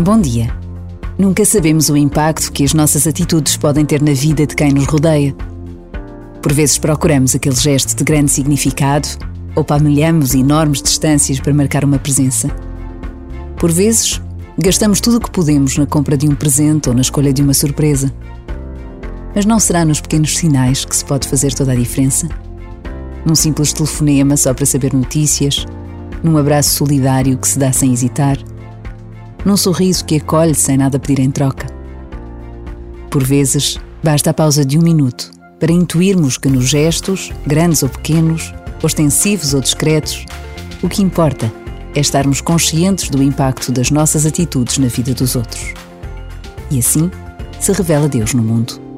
Bom dia. Nunca sabemos o impacto que as nossas atitudes podem ter na vida de quem nos rodeia. Por vezes procuramos aquele gesto de grande significado ou palmilhamos enormes distâncias para marcar uma presença. Por vezes, gastamos tudo o que podemos na compra de um presente ou na escolha de uma surpresa. Mas não será nos pequenos sinais que se pode fazer toda a diferença? Num simples telefonema só para saber notícias, num abraço solidário que se dá sem hesitar, num sorriso que acolhe sem nada pedir em troca. Por vezes, basta a pausa de um minuto para intuirmos que nos gestos, grandes ou pequenos, ostensivos ou discretos, o que importa é estarmos conscientes do impacto das nossas atitudes na vida dos outros. E assim se revela Deus no mundo.